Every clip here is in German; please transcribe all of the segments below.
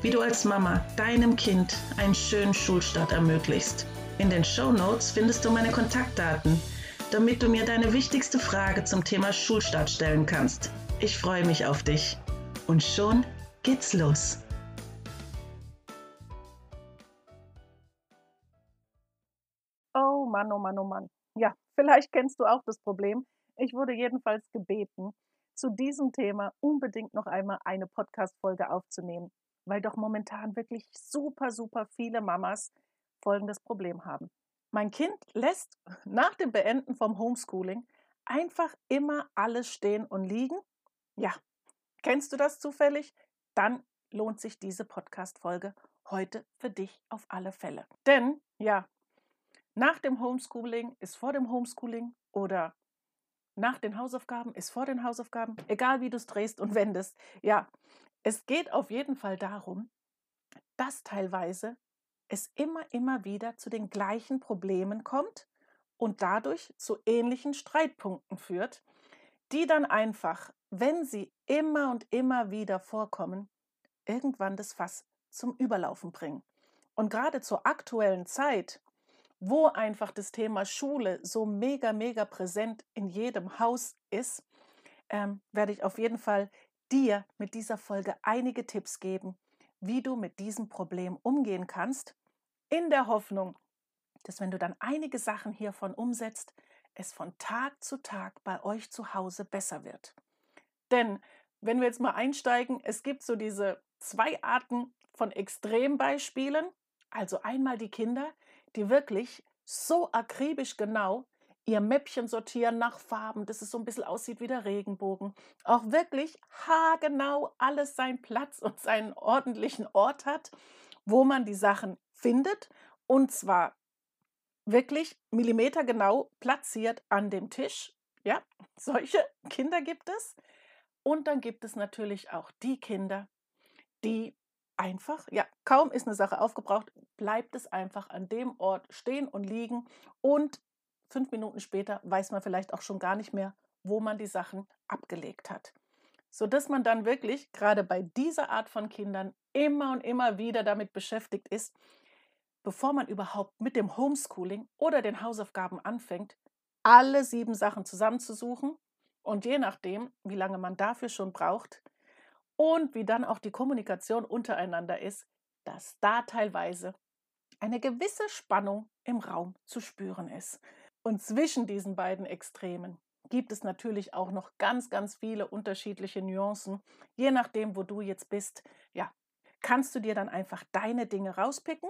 wie du als Mama deinem Kind einen schönen Schulstart ermöglichst. In den Show Notes findest du meine Kontaktdaten, damit du mir deine wichtigste Frage zum Thema Schulstart stellen kannst. Ich freue mich auf dich. Und schon geht's los. Oh Mann, oh Mann, oh Mann. Ja, vielleicht kennst du auch das Problem. Ich wurde jedenfalls gebeten, zu diesem Thema unbedingt noch einmal eine Podcast-Folge aufzunehmen weil doch momentan wirklich super, super viele Mamas folgendes Problem haben. Mein Kind lässt nach dem Beenden vom Homeschooling einfach immer alles stehen und liegen. Ja, kennst du das zufällig? Dann lohnt sich diese Podcast-Folge heute für dich auf alle Fälle. Denn, ja, nach dem Homeschooling ist vor dem Homeschooling oder nach den Hausaufgaben ist vor den Hausaufgaben, egal wie du es drehst und wendest. Ja, es geht auf jeden Fall darum, dass teilweise es immer, immer wieder zu den gleichen Problemen kommt und dadurch zu ähnlichen Streitpunkten führt, die dann einfach, wenn sie immer und immer wieder vorkommen, irgendwann das Fass zum Überlaufen bringen. Und gerade zur aktuellen Zeit, wo einfach das Thema Schule so mega, mega präsent in jedem Haus ist, ähm, werde ich auf jeden Fall dir mit dieser Folge einige Tipps geben, wie du mit diesem Problem umgehen kannst, in der Hoffnung, dass wenn du dann einige Sachen hiervon umsetzt, es von Tag zu Tag bei euch zu Hause besser wird. Denn wenn wir jetzt mal einsteigen, es gibt so diese zwei Arten von Extrembeispielen. Also einmal die Kinder, die wirklich so akribisch genau ihr Mäppchen sortieren nach Farben, dass es so ein bisschen aussieht wie der Regenbogen. Auch wirklich haargenau alles seinen Platz und seinen ordentlichen Ort hat, wo man die Sachen findet. Und zwar wirklich millimetergenau platziert an dem Tisch. Ja, solche Kinder gibt es. Und dann gibt es natürlich auch die Kinder, die einfach, ja, kaum ist eine Sache aufgebraucht, bleibt es einfach an dem Ort stehen und liegen und fünf Minuten später weiß man vielleicht auch schon gar nicht mehr, wo man die Sachen abgelegt hat. Sodass man dann wirklich gerade bei dieser Art von Kindern immer und immer wieder damit beschäftigt ist, bevor man überhaupt mit dem Homeschooling oder den Hausaufgaben anfängt, alle sieben Sachen zusammenzusuchen und je nachdem, wie lange man dafür schon braucht und wie dann auch die Kommunikation untereinander ist, dass da teilweise eine gewisse Spannung im Raum zu spüren ist. Und zwischen diesen beiden Extremen gibt es natürlich auch noch ganz, ganz viele unterschiedliche Nuancen. Je nachdem, wo du jetzt bist, ja, kannst du dir dann einfach deine Dinge rauspicken.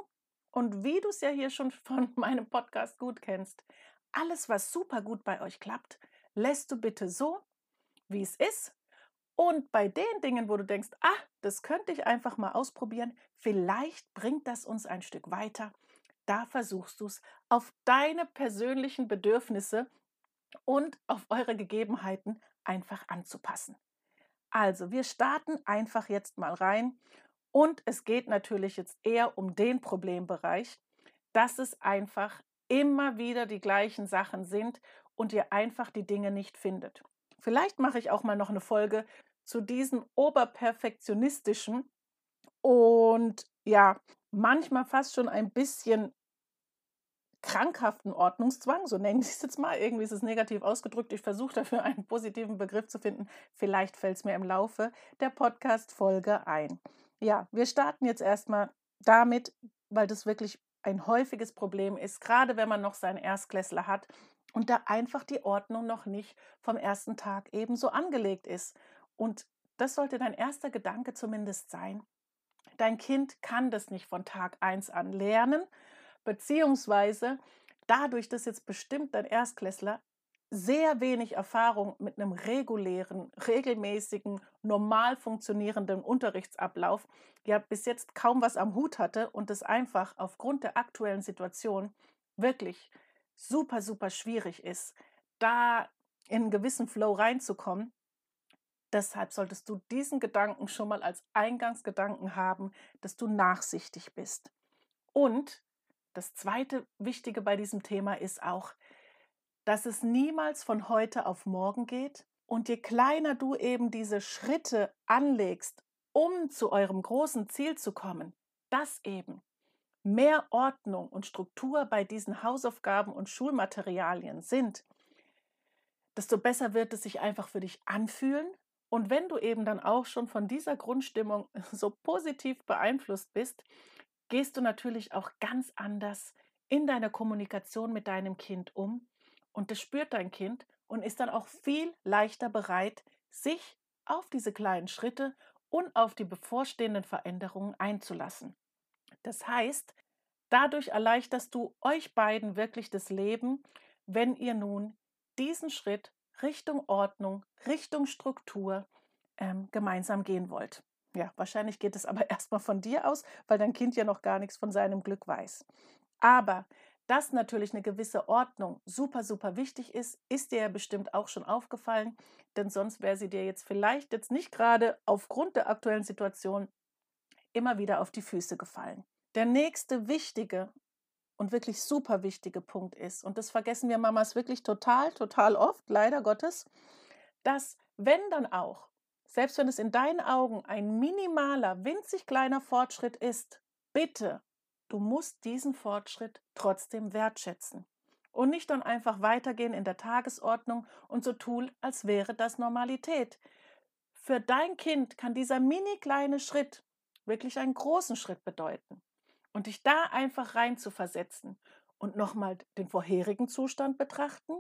Und wie du es ja hier schon von meinem Podcast gut kennst, alles, was super gut bei euch klappt, lässt du bitte so, wie es ist. Und bei den Dingen, wo du denkst, ah, das könnte ich einfach mal ausprobieren, vielleicht bringt das uns ein Stück weiter, da versuchst du es auf deine persönlichen Bedürfnisse und auf eure Gegebenheiten einfach anzupassen. Also, wir starten einfach jetzt mal rein und es geht natürlich jetzt eher um den Problembereich, dass es einfach immer wieder die gleichen Sachen sind und ihr einfach die Dinge nicht findet. Vielleicht mache ich auch mal noch eine Folge zu diesem oberperfektionistischen und ja, manchmal fast schon ein bisschen krankhaften Ordnungszwang, so nennen Sie es jetzt mal. Irgendwie ist es negativ ausgedrückt. Ich versuche dafür einen positiven Begriff zu finden. Vielleicht fällt es mir im Laufe der Podcast-Folge ein. Ja, wir starten jetzt erstmal damit, weil das wirklich ein häufiges Problem ist, gerade wenn man noch seinen Erstklässler hat und da einfach die Ordnung noch nicht vom ersten Tag ebenso angelegt ist. Und das sollte dein erster Gedanke zumindest sein. Dein Kind kann das nicht von Tag 1 an lernen, beziehungsweise dadurch, dass jetzt bestimmt dein Erstklässler sehr wenig Erfahrung mit einem regulären, regelmäßigen, normal funktionierenden Unterrichtsablauf, ja bis jetzt kaum was am Hut hatte und es einfach aufgrund der aktuellen Situation wirklich super, super schwierig ist, da in einen gewissen Flow reinzukommen. Deshalb solltest du diesen Gedanken schon mal als Eingangsgedanken haben, dass du nachsichtig bist. Und das zweite Wichtige bei diesem Thema ist auch, dass es niemals von heute auf morgen geht. Und je kleiner du eben diese Schritte anlegst, um zu eurem großen Ziel zu kommen, dass eben mehr Ordnung und Struktur bei diesen Hausaufgaben und Schulmaterialien sind, desto besser wird es sich einfach für dich anfühlen. Und wenn du eben dann auch schon von dieser Grundstimmung so positiv beeinflusst bist, gehst du natürlich auch ganz anders in deiner Kommunikation mit deinem Kind um und das spürt dein Kind und ist dann auch viel leichter bereit, sich auf diese kleinen Schritte und auf die bevorstehenden Veränderungen einzulassen. Das heißt, dadurch erleichterst du euch beiden wirklich das Leben, wenn ihr nun diesen Schritt Richtung Ordnung, Richtung Struktur ähm, gemeinsam gehen wollt. Ja, wahrscheinlich geht es aber erstmal von dir aus, weil dein Kind ja noch gar nichts von seinem Glück weiß. Aber dass natürlich eine gewisse Ordnung super, super wichtig ist, ist dir ja bestimmt auch schon aufgefallen, denn sonst wäre sie dir jetzt vielleicht jetzt nicht gerade aufgrund der aktuellen Situation immer wieder auf die Füße gefallen. Der nächste wichtige und wirklich super wichtige Punkt ist, und das vergessen wir Mamas wirklich total, total oft, leider Gottes, dass wenn dann auch, selbst wenn es in deinen Augen ein minimaler, winzig kleiner Fortschritt ist, bitte Du musst diesen Fortschritt trotzdem wertschätzen und nicht dann einfach weitergehen in der Tagesordnung und so tun, als wäre das Normalität. Für dein Kind kann dieser mini kleine Schritt wirklich einen großen Schritt bedeuten. Und dich da einfach rein zu versetzen und nochmal den vorherigen Zustand betrachten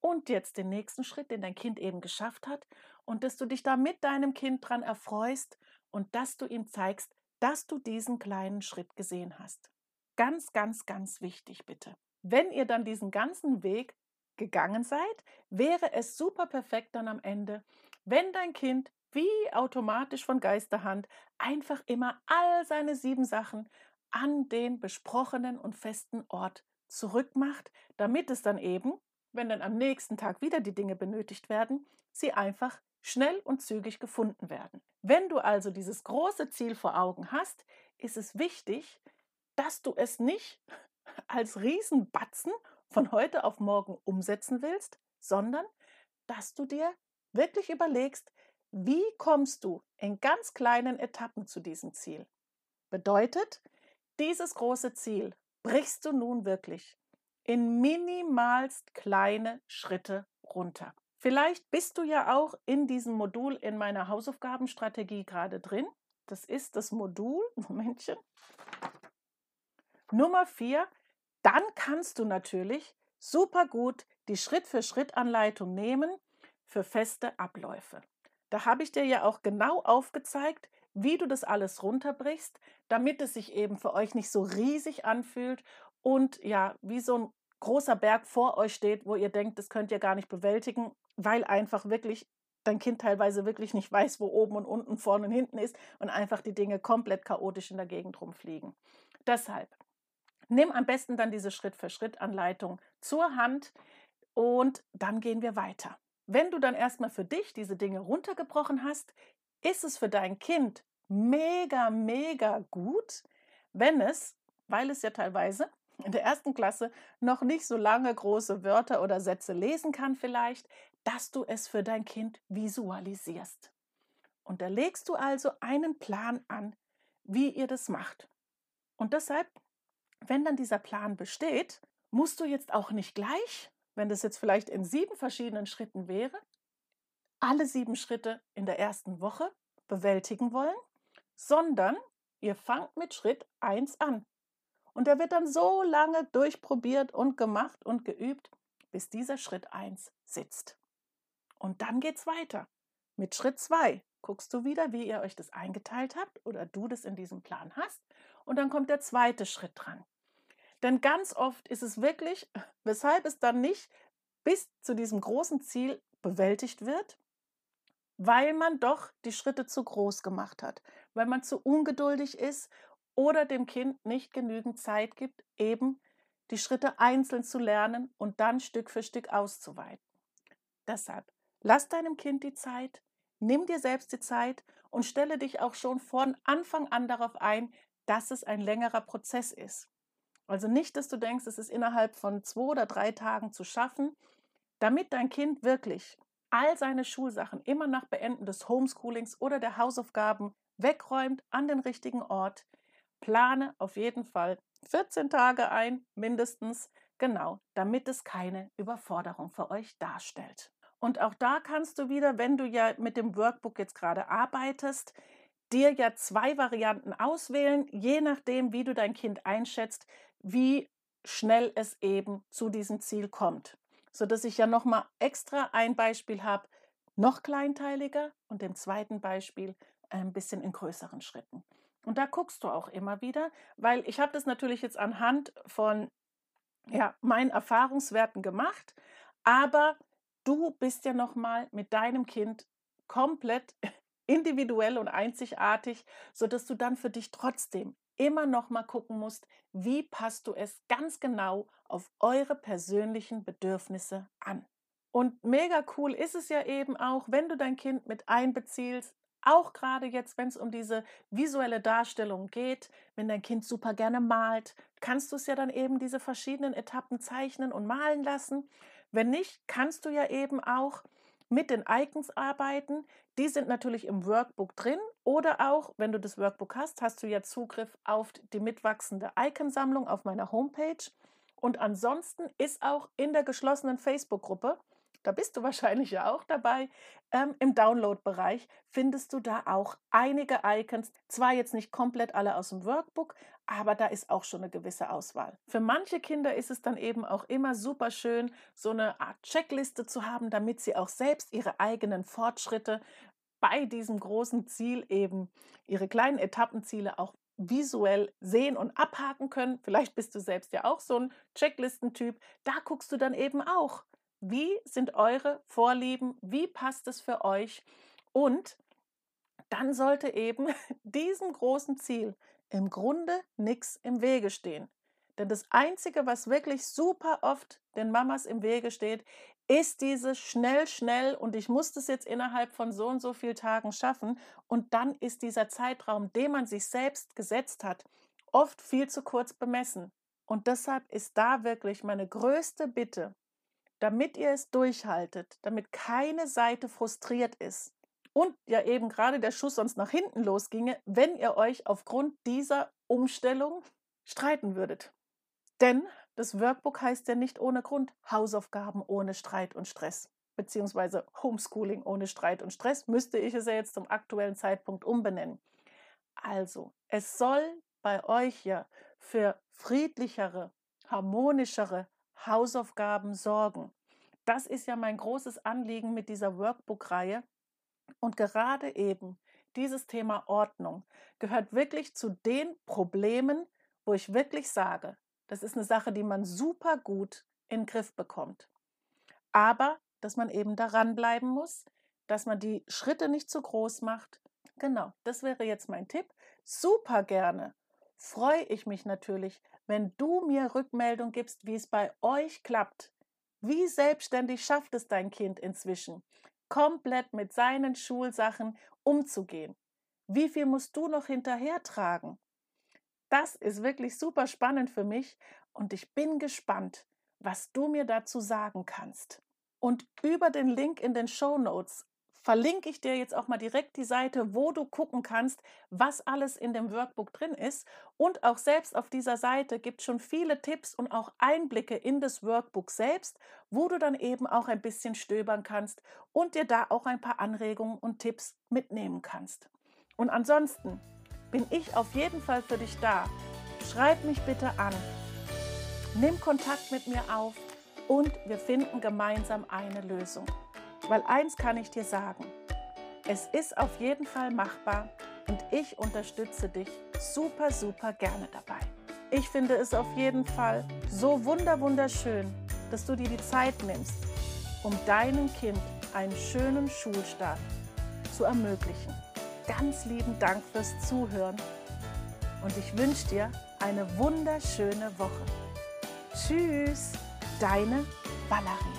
und jetzt den nächsten Schritt, den dein Kind eben geschafft hat und dass du dich da mit deinem Kind dran erfreust und dass du ihm zeigst, dass du diesen kleinen Schritt gesehen hast. Ganz, ganz, ganz wichtig bitte. Wenn ihr dann diesen ganzen Weg gegangen seid, wäre es super perfekt dann am Ende, wenn dein Kind wie automatisch von Geisterhand einfach immer all seine sieben Sachen an den besprochenen und festen Ort zurückmacht, damit es dann eben, wenn dann am nächsten Tag wieder die Dinge benötigt werden, sie einfach schnell und zügig gefunden werden. Wenn du also dieses große Ziel vor Augen hast, ist es wichtig, dass du es nicht als Riesenbatzen von heute auf morgen umsetzen willst, sondern dass du dir wirklich überlegst, wie kommst du in ganz kleinen Etappen zu diesem Ziel. Bedeutet, dieses große Ziel brichst du nun wirklich in minimalst kleine Schritte runter. Vielleicht bist du ja auch in diesem Modul in meiner Hausaufgabenstrategie gerade drin. Das ist das Modul, Momentchen, Nummer vier, dann kannst du natürlich super gut die Schritt-für-Schritt-Anleitung nehmen für feste Abläufe. Da habe ich dir ja auch genau aufgezeigt, wie du das alles runterbrichst, damit es sich eben für euch nicht so riesig anfühlt und ja, wie so ein großer Berg vor euch steht, wo ihr denkt, das könnt ihr gar nicht bewältigen, weil einfach wirklich dein Kind teilweise wirklich nicht weiß, wo oben und unten, vorne und hinten ist und einfach die Dinge komplett chaotisch in der Gegend rumfliegen. Deshalb Nimm am besten dann diese Schritt-für-Schritt-Anleitung zur Hand und dann gehen wir weiter. Wenn du dann erstmal für dich diese Dinge runtergebrochen hast, ist es für dein Kind mega, mega gut, wenn es, weil es ja teilweise in der ersten Klasse noch nicht so lange große Wörter oder Sätze lesen kann vielleicht, dass du es für dein Kind visualisierst. Und da legst du also einen Plan an, wie ihr das macht. Und deshalb wenn dann dieser Plan besteht, musst du jetzt auch nicht gleich, wenn das jetzt vielleicht in sieben verschiedenen Schritten wäre, alle sieben Schritte in der ersten Woche bewältigen wollen, sondern ihr fangt mit Schritt 1 an. Und der wird dann so lange durchprobiert und gemacht und geübt, bis dieser Schritt 1 sitzt. Und dann geht's weiter. Mit Schritt 2 guckst du wieder, wie ihr euch das eingeteilt habt oder du das in diesem Plan hast. Und dann kommt der zweite Schritt dran. Denn ganz oft ist es wirklich, weshalb es dann nicht bis zu diesem großen Ziel bewältigt wird, weil man doch die Schritte zu groß gemacht hat, weil man zu ungeduldig ist oder dem Kind nicht genügend Zeit gibt, eben die Schritte einzeln zu lernen und dann Stück für Stück auszuweiten. Deshalb lass deinem Kind die Zeit, nimm dir selbst die Zeit und stelle dich auch schon von Anfang an darauf ein, dass es ein längerer Prozess ist. Also nicht, dass du denkst, es ist innerhalb von zwei oder drei Tagen zu schaffen, damit dein Kind wirklich all seine Schulsachen immer nach Beenden des Homeschoolings oder der Hausaufgaben wegräumt an den richtigen Ort. Plane auf jeden Fall 14 Tage ein, mindestens, genau, damit es keine Überforderung für euch darstellt. Und auch da kannst du wieder, wenn du ja mit dem Workbook jetzt gerade arbeitest, dir ja zwei Varianten auswählen, je nachdem, wie du dein Kind einschätzt, wie schnell es eben zu diesem Ziel kommt. Sodass ich ja nochmal extra ein Beispiel habe, noch kleinteiliger und im zweiten Beispiel ein bisschen in größeren Schritten. Und da guckst du auch immer wieder, weil ich habe das natürlich jetzt anhand von ja, meinen Erfahrungswerten gemacht, aber du bist ja nochmal mit deinem Kind komplett individuell und einzigartig, sodass du dann für dich trotzdem immer noch mal gucken musst, wie passt du es ganz genau auf eure persönlichen Bedürfnisse an. Und mega cool ist es ja eben auch, wenn du dein Kind mit einbeziehst, auch gerade jetzt, wenn es um diese visuelle Darstellung geht, wenn dein Kind super gerne malt, kannst du es ja dann eben diese verschiedenen Etappen zeichnen und malen lassen. Wenn nicht, kannst du ja eben auch mit den Icons arbeiten. Die sind natürlich im Workbook drin oder auch, wenn du das Workbook hast, hast du ja Zugriff auf die mitwachsende Iconsammlung auf meiner Homepage. Und ansonsten ist auch in der geschlossenen Facebook-Gruppe da bist du wahrscheinlich ja auch dabei. Ähm, Im Download-Bereich findest du da auch einige Icons. Zwar jetzt nicht komplett alle aus dem Workbook, aber da ist auch schon eine gewisse Auswahl. Für manche Kinder ist es dann eben auch immer super schön, so eine Art Checkliste zu haben, damit sie auch selbst ihre eigenen Fortschritte bei diesem großen Ziel eben, ihre kleinen Etappenziele auch visuell sehen und abhaken können. Vielleicht bist du selbst ja auch so ein Checklistentyp. Da guckst du dann eben auch, wie sind eure Vorlieben? Wie passt es für euch? Und dann sollte eben diesem großen Ziel im Grunde nichts im Wege stehen. Denn das Einzige, was wirklich super oft den Mamas im Wege steht, ist dieses schnell, schnell und ich muss das jetzt innerhalb von so und so vielen Tagen schaffen. Und dann ist dieser Zeitraum, den man sich selbst gesetzt hat, oft viel zu kurz bemessen. Und deshalb ist da wirklich meine größte Bitte, damit ihr es durchhaltet, damit keine Seite frustriert ist und ja eben gerade der Schuss sonst nach hinten losginge, wenn ihr euch aufgrund dieser Umstellung streiten würdet. Denn das Workbook heißt ja nicht ohne Grund Hausaufgaben ohne Streit und Stress, beziehungsweise Homeschooling ohne Streit und Stress, müsste ich es ja jetzt zum aktuellen Zeitpunkt umbenennen. Also, es soll bei euch ja für friedlichere, harmonischere, Hausaufgaben sorgen. Das ist ja mein großes Anliegen mit dieser Workbook-Reihe. Und gerade eben dieses Thema Ordnung gehört wirklich zu den Problemen, wo ich wirklich sage, das ist eine Sache, die man super gut in den Griff bekommt. Aber, dass man eben daran bleiben muss, dass man die Schritte nicht zu groß macht. Genau, das wäre jetzt mein Tipp. Super gerne freue ich mich natürlich, wenn du mir Rückmeldung gibst, wie es bei euch klappt. Wie selbstständig schafft es dein Kind inzwischen, komplett mit seinen Schulsachen umzugehen? Wie viel musst du noch hinterher tragen? Das ist wirklich super spannend für mich und ich bin gespannt, was du mir dazu sagen kannst. Und über den Link in den Show Notes verlinke ich dir jetzt auch mal direkt die Seite, wo du gucken kannst, was alles in dem Workbook drin ist. Und auch selbst auf dieser Seite gibt es schon viele Tipps und auch Einblicke in das Workbook selbst, wo du dann eben auch ein bisschen stöbern kannst und dir da auch ein paar Anregungen und Tipps mitnehmen kannst. Und ansonsten bin ich auf jeden Fall für dich da. Schreib mich bitte an. Nimm Kontakt mit mir auf und wir finden gemeinsam eine Lösung. Weil eins kann ich dir sagen, es ist auf jeden Fall machbar und ich unterstütze dich super, super gerne dabei. Ich finde es auf jeden Fall so wunderschön, dass du dir die Zeit nimmst, um deinem Kind einen schönen Schulstart zu ermöglichen. Ganz lieben Dank fürs Zuhören und ich wünsche dir eine wunderschöne Woche. Tschüss, deine Valerie.